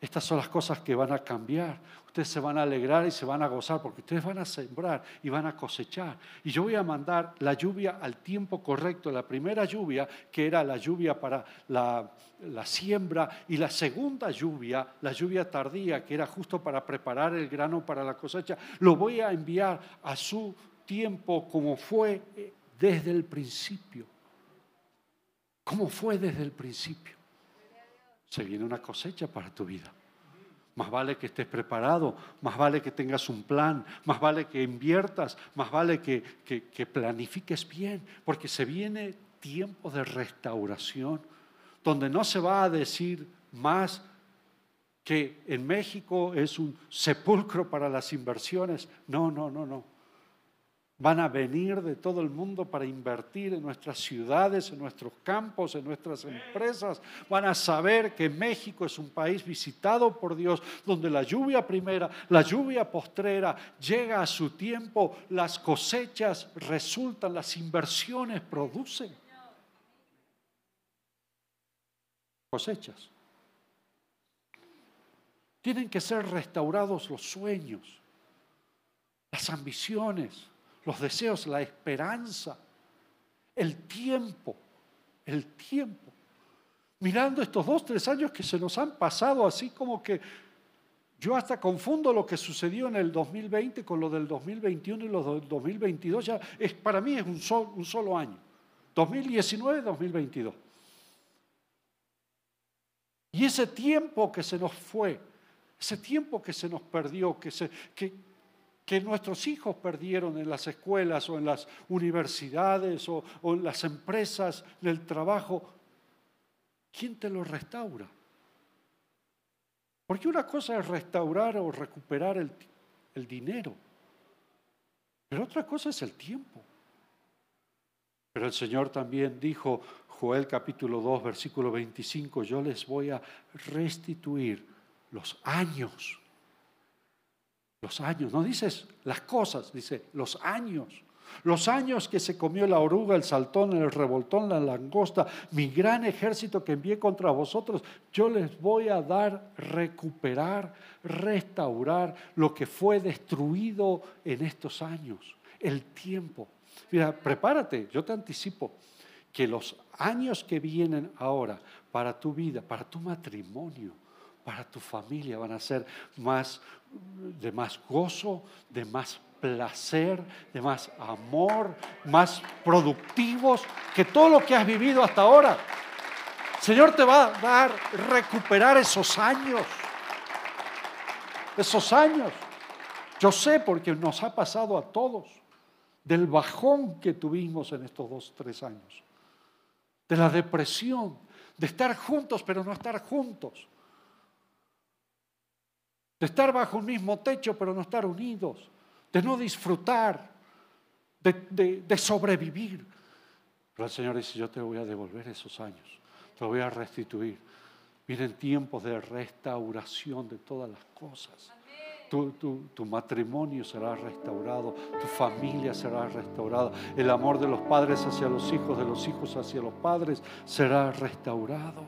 estas son las cosas que van a cambiar. Ustedes se van a alegrar y se van a gozar porque ustedes van a sembrar y van a cosechar. Y yo voy a mandar la lluvia al tiempo correcto. La primera lluvia, que era la lluvia para la, la siembra, y la segunda lluvia, la lluvia tardía, que era justo para preparar el grano para la cosecha, lo voy a enviar a su tiempo como fue eh, desde el principio. Como fue desde el principio. Se viene una cosecha para tu vida. Más vale que estés preparado, más vale que tengas un plan, más vale que inviertas, más vale que, que, planifiques bien, porque se viene tiempo de restauración, donde no se va a decir más que en México es un sepulcro para las inversiones. No, no, no, no. Van a venir de todo el mundo para invertir en nuestras ciudades, en nuestros campos, en nuestras empresas. Van a saber que México es un país visitado por Dios, donde la lluvia primera, la lluvia postrera llega a su tiempo, las cosechas resultan, las inversiones producen. Cosechas. Tienen que ser restaurados los sueños, las ambiciones los deseos, la esperanza, el tiempo, el tiempo. Mirando estos dos, tres años que se nos han pasado así como que yo hasta confundo lo que sucedió en el 2020 con lo del 2021 y lo del 2022. Ya es, para mí es un, un solo año. 2019-2022. Y ese tiempo que se nos fue, ese tiempo que se nos perdió, que, se, que, que nuestros hijos perdieron en las escuelas o en las universidades o, en las empresas del trabajo, ¿quién te lo restaura? Porque una cosa es restaurar o recuperar el, el dinero, pero otra cosa es el tiempo. Pero el Señor también dijo, Joel capítulo 2, versículo 25, yo les voy a restituir los años los años, no dices las cosas, dice los años. Los años que se comió la oruga, el saltón, el revoltón, la langosta, mi gran ejército que envié contra vosotros, yo les voy a dar, recuperar, restaurar lo que fue destruido en estos años, el tiempo. Mira, prepárate, yo te anticipo que los años que vienen ahora para tu vida, para tu matrimonio, para tu familia van a ser más de más gozo, de más placer, de más amor, más productivos que todo lo que has vivido hasta ahora. Señor te va a dar recuperar esos años, esos años. Yo sé porque nos ha pasado a todos del bajón que tuvimos en estos dos, tres años, de la depresión, de estar juntos pero no estar juntos, de estar bajo un mismo techo pero no estar unidos, de no disfrutar, de, de sobrevivir. Pero el Señor dice, yo te voy a devolver esos años, te voy a restituir. Vienen tiempos de restauración de todas las cosas. Tu, matrimonio será restaurado, tu familia será restaurada, el amor de los padres hacia los hijos, de los hijos hacia los padres será restaurado.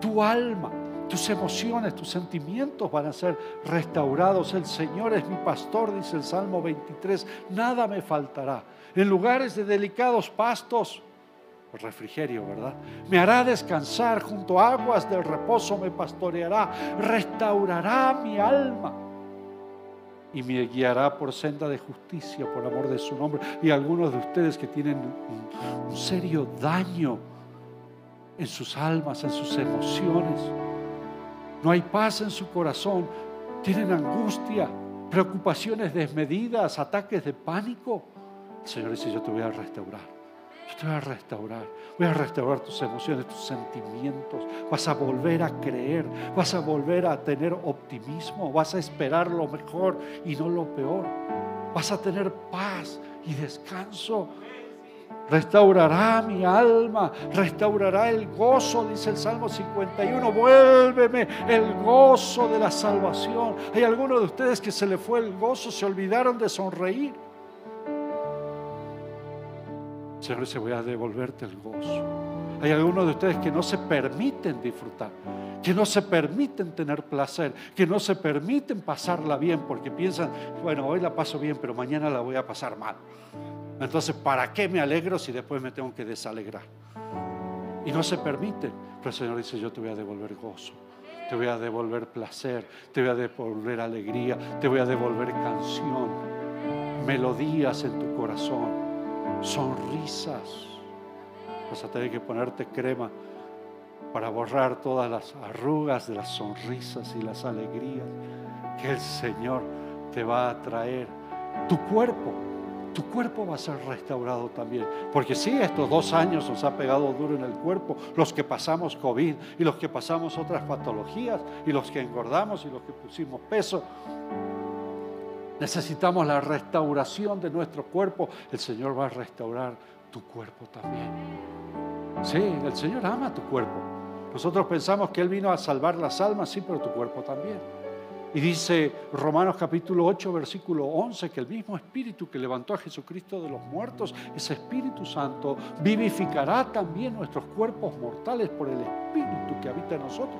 Tu alma, tus emociones, tus sentimientos van a ser restaurados. El Señor es mi pastor, dice el Salmo 23, nada me faltará. En lugares de delicados pastos refrigerio, ¿verdad? Me hará descansar junto a aguas del reposo, me pastoreará, restaurará mi alma y me guiará por senda de justicia por amor de su nombre. Y algunos de ustedes que tienen un, un serio daño en sus almas, en sus emociones, no hay paz en su corazón, tienen angustia, preocupaciones desmedidas, ataques de pánico. El Señor dice, yo te voy a restaurar. Yo te voy a restaurar. Voy a restaurar tus emociones, tus sentimientos. Vas a volver a creer. Vas a volver a tener optimismo. Vas a esperar lo mejor y no lo peor. Vas a tener paz y descanso. Restaurará mi alma, restaurará el gozo, dice el Salmo 51. Vuélveme el gozo de la salvación. Hay algunos de ustedes que se le fue el gozo, se olvidaron de sonreír. Señor dice, voy a devolverte el gozo. Hay algunos de ustedes que no se permiten disfrutar, que no se permiten tener placer, que no se permiten pasarla bien porque piensan, bueno, hoy la paso bien, pero mañana la voy a pasar mal. Entonces, ¿para qué me alegro si después me tengo que desalegrar? Y no se permiten. Pero el Señor dice, yo te voy a devolver gozo, te voy a devolver placer, te voy a devolver alegría, te voy a devolver canción, melodías en tu corazón sonrisas. Vas a tener que ponerte crema para borrar todas las arrugas de las sonrisas y las alegrías que el Señor te va a traer. Tu cuerpo, tu cuerpo va a ser restaurado también. Porque sí, estos dos años nos ha pegado duro en el cuerpo, los que pasamos COVID y los que pasamos otras patologías y los que engordamos y los que pusimos peso. Necesitamos la restauración de nuestro cuerpo. El Señor va a restaurar tu cuerpo también. Sí, el Señor ama tu cuerpo. Nosotros pensamos que Él vino a salvar las almas, sí, pero tu cuerpo también. Y dice Romanos capítulo 8, versículo 11, que el mismo Espíritu que levantó a Jesucristo de los muertos, ese Espíritu Santo, vivificará también nuestros cuerpos mortales por el Espíritu que habita en nosotros.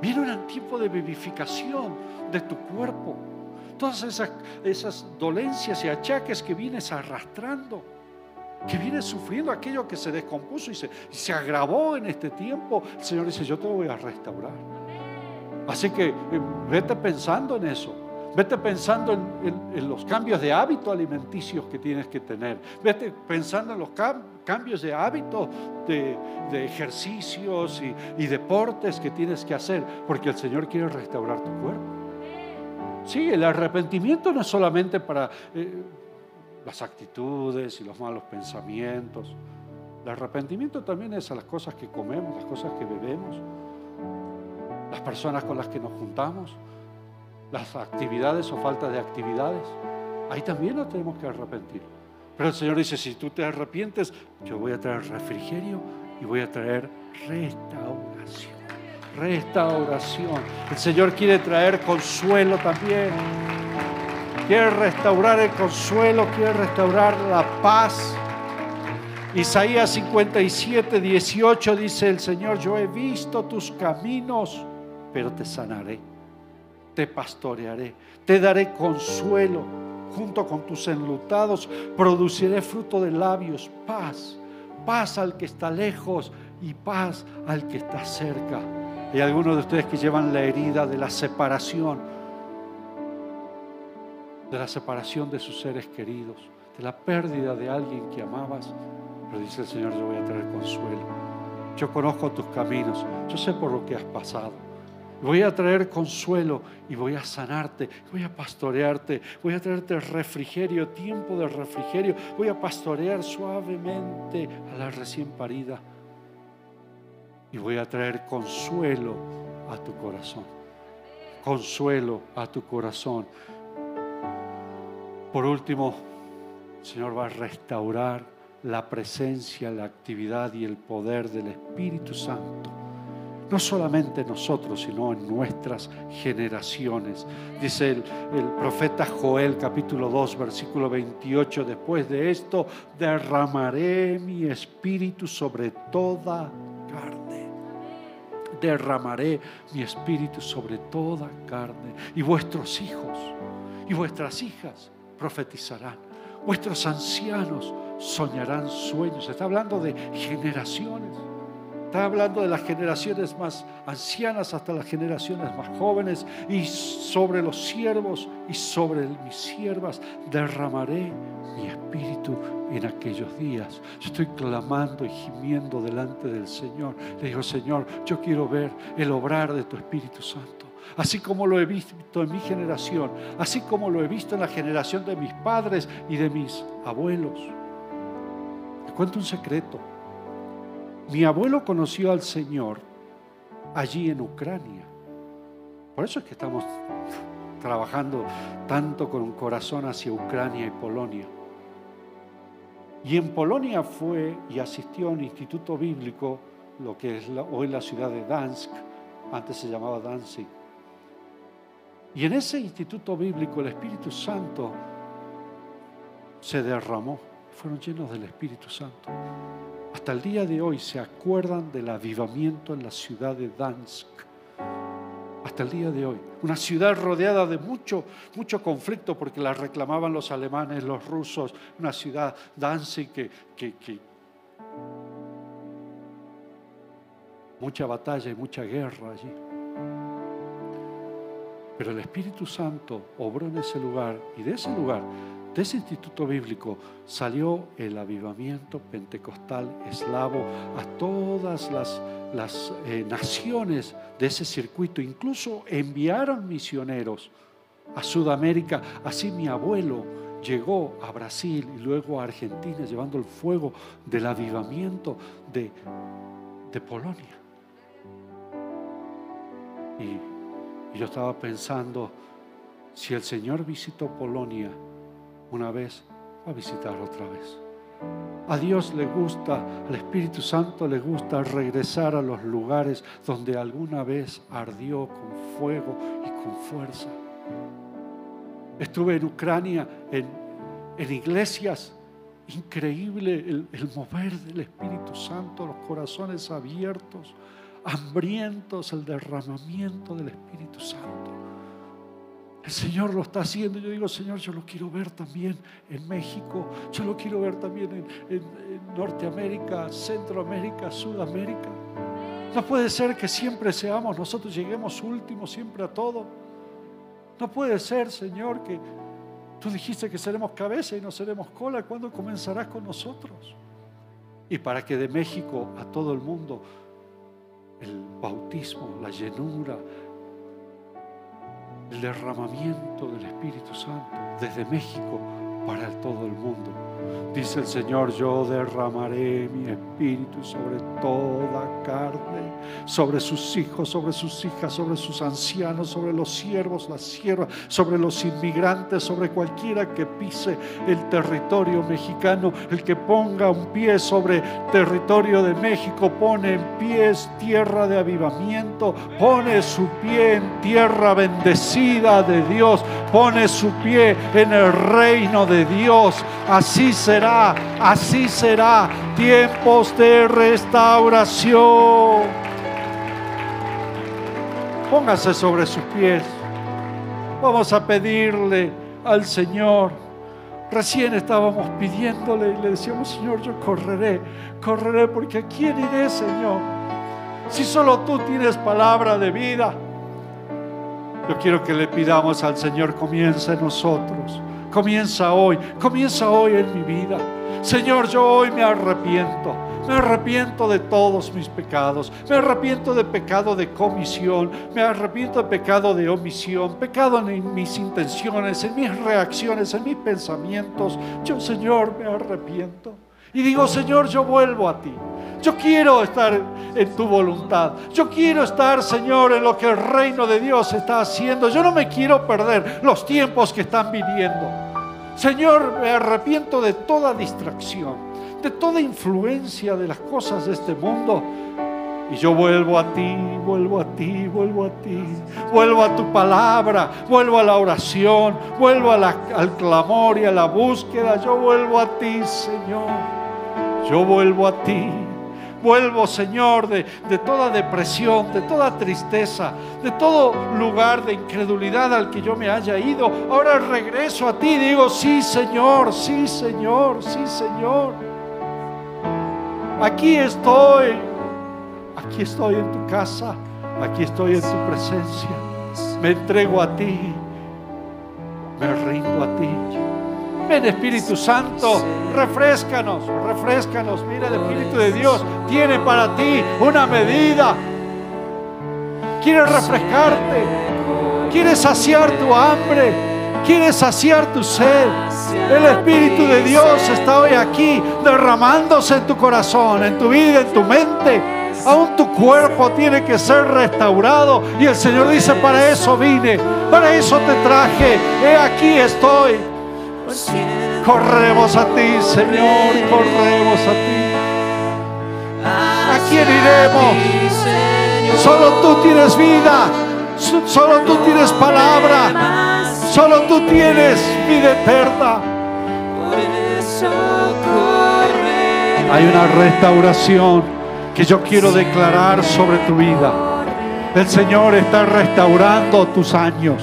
Viene un tiempo de vivificación de tu cuerpo todas esas, dolencias y achaques que vienes arrastrando, que vienes sufriendo aquello que se descompuso y se, se agravó en este tiempo. El Señor dice, yo te voy a restaurar. Así que eh, vete pensando en eso. Vete pensando en, los cambios de hábito alimenticios que tienes que tener. Vete pensando en los cambios de hábito de, ejercicios y, y deportes que tienes que hacer, porque el Señor quiere restaurar tu cuerpo. Sí, el arrepentimiento no es solamente para eh, las actitudes y los malos pensamientos. El arrepentimiento también es a las cosas que comemos, las cosas que bebemos, las personas con las que nos juntamos, las actividades o falta de actividades. Ahí también nos tenemos que arrepentir. Pero el Señor dice, si tú te arrepientes, yo voy a traer refrigerio y voy a traer restauración restauración. El Señor quiere traer consuelo también. Quiere restaurar el consuelo, quiere restaurar la paz. Isaías 57, 18 dice el Señor, yo he visto tus caminos, pero te sanaré, te pastorearé, te daré consuelo. Junto con tus enlutados produciré fruto de labios, paz, paz al que está lejos y paz al que está cerca. Hay algunos de ustedes que llevan la herida de la separación, de la separación de sus seres queridos, de la pérdida de alguien que amabas. Pero dice el Señor, yo voy a traer consuelo. Yo conozco tus caminos, yo sé por lo que has pasado. Voy a traer consuelo y voy a sanarte, voy a pastorearte, voy a traerte refrigerio, tiempo de refrigerio, voy a pastorear suavemente a la recién parida y voy a traer consuelo a tu corazón. Consuelo a tu corazón. Por último, el Señor va a restaurar la presencia, la actividad y el poder del Espíritu Santo. No solamente nosotros, sino en nuestras generaciones. Dice el, profeta Joel capítulo 2 versículo 28, después de esto derramaré mi espíritu sobre toda carne. Derramaré mi espíritu sobre toda carne. Y vuestros hijos y vuestras hijas profetizarán. Vuestros ancianos soñarán sueños. Está hablando de generaciones. Está hablando de las generaciones más ancianas hasta las generaciones más jóvenes. Y sobre los siervos y sobre mis siervas derramaré mi espíritu en aquellos días. Estoy clamando y gimiendo delante del Señor. Le digo, Señor, yo quiero ver el obrar de tu Espíritu Santo así como lo he visto en mi generación, así como lo he visto en la generación de mis padres y de mis abuelos. Te cuento un secreto. Mi abuelo conoció al Señor allí en Ucrania. Por eso es que estamos trabajando tanto con un corazón hacia Ucrania y Polonia. Y en Polonia fue y asistió a un instituto bíblico, lo que es hoy la ciudad de Dansk, antes se llamaba Danzig. Y en ese instituto bíblico el Espíritu Santo se derramó, fueron llenos del Espíritu Santo. Hasta el día de hoy se acuerdan del avivamiento en la ciudad de Dansk. Hasta el día de hoy. Una ciudad rodeada de mucho, mucho conflicto porque la reclamaban los alemanes, los rusos. Una ciudad, Danzig, que, que, que mucha batalla y mucha guerra allí. Pero el Espíritu Santo obró en ese lugar y de ese lugar, de ese instituto bíblico, salió el avivamiento pentecostal eslavo a todas las, las eh, naciones de ese circuito. Incluso enviaron misioneros a Sudamérica. Así mi abuelo llegó a Brasil y luego a Argentina llevando el fuego del avivamiento de, de Polonia. Y y yo estaba pensando, si el Señor visitó Polonia una vez, a visitar otra vez. A Dios le gusta, al Espíritu Santo le gusta regresar a los lugares donde alguna vez ardió con fuego y con fuerza. Estuve en Ucrania, en, en iglesias, increíble el, el mover del Espíritu Santo, los corazones abiertos, hambrientos el derramamiento del Espíritu Santo. El Señor lo está haciendo. Yo digo, Señor, yo lo quiero ver también en México. Yo lo quiero ver también en, Norteamérica, Centroamérica, Sudamérica. No puede ser que siempre seamos, nosotros lleguemos últimos siempre a todo. No puede ser, Señor, que tú dijiste que seremos cabeza y no seremos cola. ¿Cuándo comenzarás con nosotros? Y para que de México a todo el mundo el bautismo, la llenura, el derramamiento del Espíritu Santo desde México para todo el mundo. Dice el Señor, yo derramaré mi espíritu sobre toda carne, sobre sus hijos, sobre sus hijas, sobre sus ancianos, sobre los siervos, las siervas, sobre los inmigrantes, sobre cualquiera que pise el territorio mexicano. El que ponga un pie sobre territorio de México pone en pies tierra de avivamiento, pone su pie en tierra bendecida de Dios, pone su pie en el reino de Dios. Así será, así será. Tiempos de restauración. Póngase sobre sus pies. Vamos a pedirle al Señor. Recién estábamos pidiéndole y le decíamos, Señor, yo correré, correré porque ¿a quién iré, Señor? Si solo tú tienes palabra de vida. Yo quiero que le pidamos al Señor, comience en nosotros comienza hoy, comienza hoy en mi vida. Señor, yo hoy me arrepiento. Me arrepiento de todos mis pecados. Me arrepiento de pecado de comisión. Me arrepiento de pecado de omisión. Pecado en mis intenciones, en mis reacciones, en mis pensamientos. Yo, Señor, me arrepiento. Y digo, Señor, yo vuelvo a ti. Yo quiero estar en tu voluntad. Yo quiero estar, Señor, en lo que el reino de Dios está haciendo. Yo no me quiero perder los tiempos que están viviendo. Señor, me arrepiento de toda distracción, de toda influencia de las cosas de este mundo. Y yo vuelvo a ti, vuelvo a ti, vuelvo a ti, vuelvo a tu palabra, vuelvo a la oración, vuelvo al clamor y a la búsqueda. Yo vuelvo a ti, Señor. Yo vuelvo a ti. Vuelvo, Señor, de, de, toda depresión, de toda tristeza, de todo lugar de incredulidad al que yo me haya ido. Ahora regreso a ti y digo, sí, Señor, sí, Señor, sí, Señor. Aquí estoy, aquí estoy en tu casa, aquí estoy en tu presencia. Me entrego a ti, me rindo a ti. Ven Espíritu Santo, refrescanos, refrescanos. Mira, el Espíritu de Dios tiene para ti una medida. Quiere refrescarte, quiere saciar tu hambre, quiere saciar tu sed. El Espíritu de Dios está hoy aquí derramándose en tu corazón, en tu vida, en tu mente. Aún tu cuerpo tiene que ser restaurado. Y el Señor dice, para eso vine, para eso te traje. He aquí estoy. Corremos a ti, Señor, corremos a ti. ¿A quién iremos? Solo tú tienes vida, solo tú tienes palabra, solo tú tienes vida eterna. Hay una restauración que yo quiero declarar sobre tu vida. El Señor está restaurando tus años.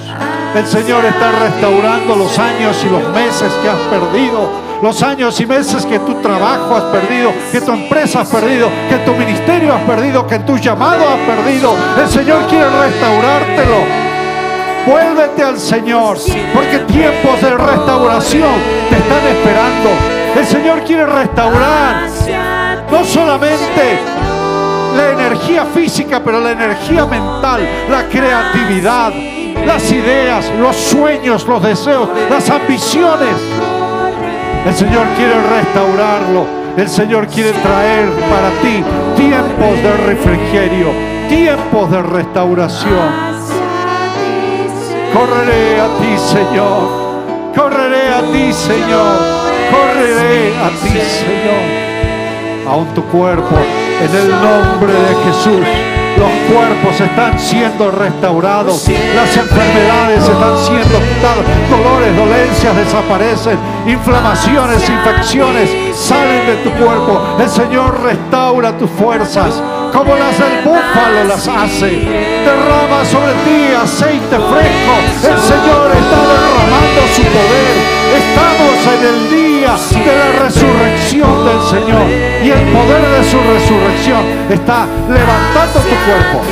El Señor está restaurando los años y los meses que has perdido, los años y meses que tu trabajo has perdido, que tu empresa has perdido, que tu ministerio has perdido, que tu llamado has perdido. El Señor quiere restaurártelo. Vuélvete al Señor, porque tiempos de restauración te están esperando. El Señor quiere restaurar no solamente la energía física, pero la energía mental, la creatividad, las ideas, los sueños, los deseos, las ambiciones. El Señor quiere restaurarlo. El Señor quiere traer para ti tiempos de refrigerio, tiempos de restauración. Correré a ti, Señor. Correré a ti, Señor. Correré a ti, Señor. Aún tu cuerpo, en el nombre de Jesús los cuerpos están siendo restaurados. Las enfermedades están siendo quitadas. Dolores, dolencias desaparecen. Inflamaciones, infecciones salen de tu cuerpo. El Señor restaura tus fuerzas como las del búfalo las hace. Derrama sobre ti aceite fresco. El Señor está derramando su poder. Estamos en el día de la resurrección del Señor. Y el poder de su resurrección está levantando tu cuerpo.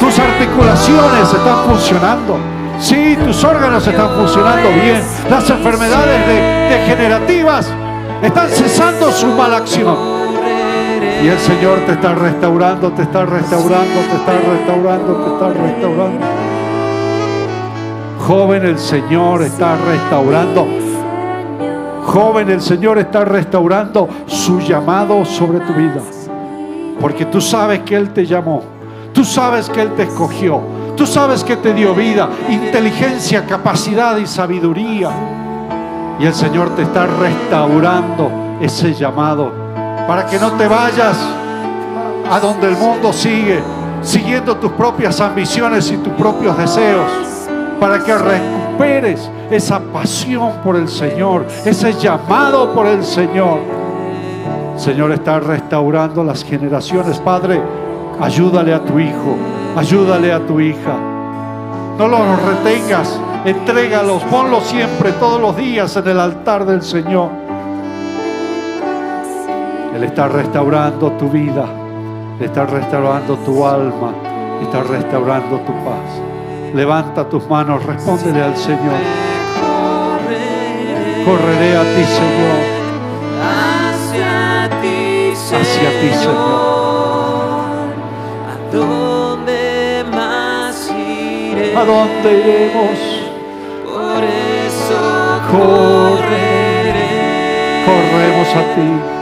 Tus articulaciones están funcionando. Sí, tus órganos están funcionando bien. Las enfermedades degenerativas están cesando su mala acción. Y el Señor te está restaurando, te está restaurando, te está restaurando, te está restaurando. Joven, el Señor está restaurando Joven, el Señor está restaurando su llamado sobre tu vida. Porque tú sabes que Él te llamó. Tú sabes que Él te escogió. Tú sabes que te dio vida, inteligencia, capacidad y sabiduría. Y el Señor te está restaurando ese llamado para que no te vayas a donde el mundo sigue, siguiendo tus propias ambiciones y tus propios deseos, para que recuperes esa pasión por el Señor, ese llamado por el Señor. Señor está restaurando las generaciones. Padre, ayúdale a tu hijo, ayúdale a tu hija. No los retengas, entrégalos, ponlos siempre, todos los días en el altar del Señor. Él está restaurando tu vida, está restaurando tu alma, está restaurando tu paz. Levanta tus manos, respóndele al Señor. Correré a ti, Señor. Hacia ti, Señor. Hacia ti, Señor. ¿A dónde iremos? Por eso correré. Corremos a ti.